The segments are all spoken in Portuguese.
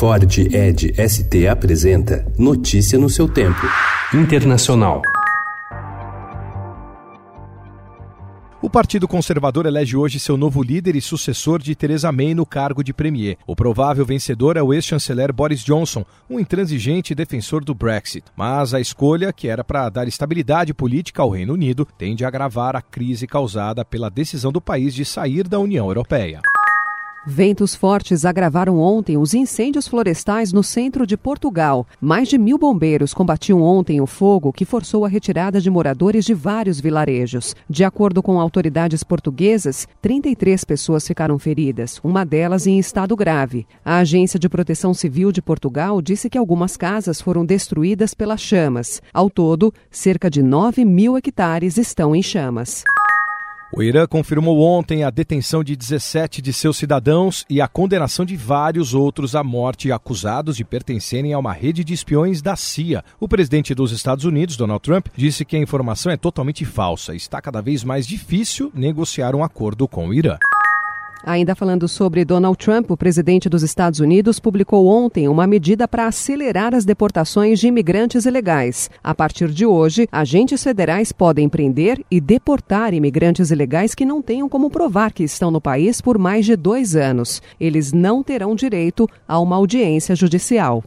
Ford Ed ST apresenta Notícia no seu tempo. Internacional. O Partido Conservador elege hoje seu novo líder e sucessor de Theresa May no cargo de premier. O provável vencedor é o ex-chanceler Boris Johnson, um intransigente defensor do Brexit. Mas a escolha, que era para dar estabilidade política ao Reino Unido, tende a agravar a crise causada pela decisão do país de sair da União Europeia. Ventos fortes agravaram ontem os incêndios florestais no centro de Portugal. Mais de mil bombeiros combatiam ontem o fogo que forçou a retirada de moradores de vários vilarejos. De acordo com autoridades portuguesas, 33 pessoas ficaram feridas, uma delas em estado grave. A Agência de Proteção Civil de Portugal disse que algumas casas foram destruídas pelas chamas. Ao todo, cerca de 9 mil hectares estão em chamas. O Irã confirmou ontem a detenção de 17 de seus cidadãos e a condenação de vários outros à morte acusados de pertencerem a uma rede de espiões da CIA. O presidente dos Estados Unidos, Donald Trump, disse que a informação é totalmente falsa e está cada vez mais difícil negociar um acordo com o Irã. Ainda falando sobre Donald Trump, o presidente dos Estados Unidos publicou ontem uma medida para acelerar as deportações de imigrantes ilegais. A partir de hoje, agentes federais podem prender e deportar imigrantes ilegais que não tenham como provar que estão no país por mais de dois anos. Eles não terão direito a uma audiência judicial.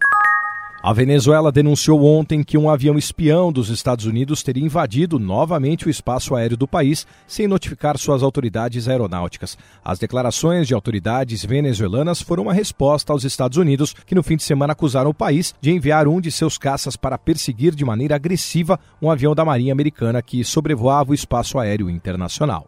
A Venezuela denunciou ontem que um avião espião dos Estados Unidos teria invadido novamente o espaço aéreo do país sem notificar suas autoridades aeronáuticas. As declarações de autoridades venezuelanas foram uma resposta aos Estados Unidos, que no fim de semana acusaram o país de enviar um de seus caças para perseguir de maneira agressiva um avião da Marinha Americana que sobrevoava o espaço aéreo internacional.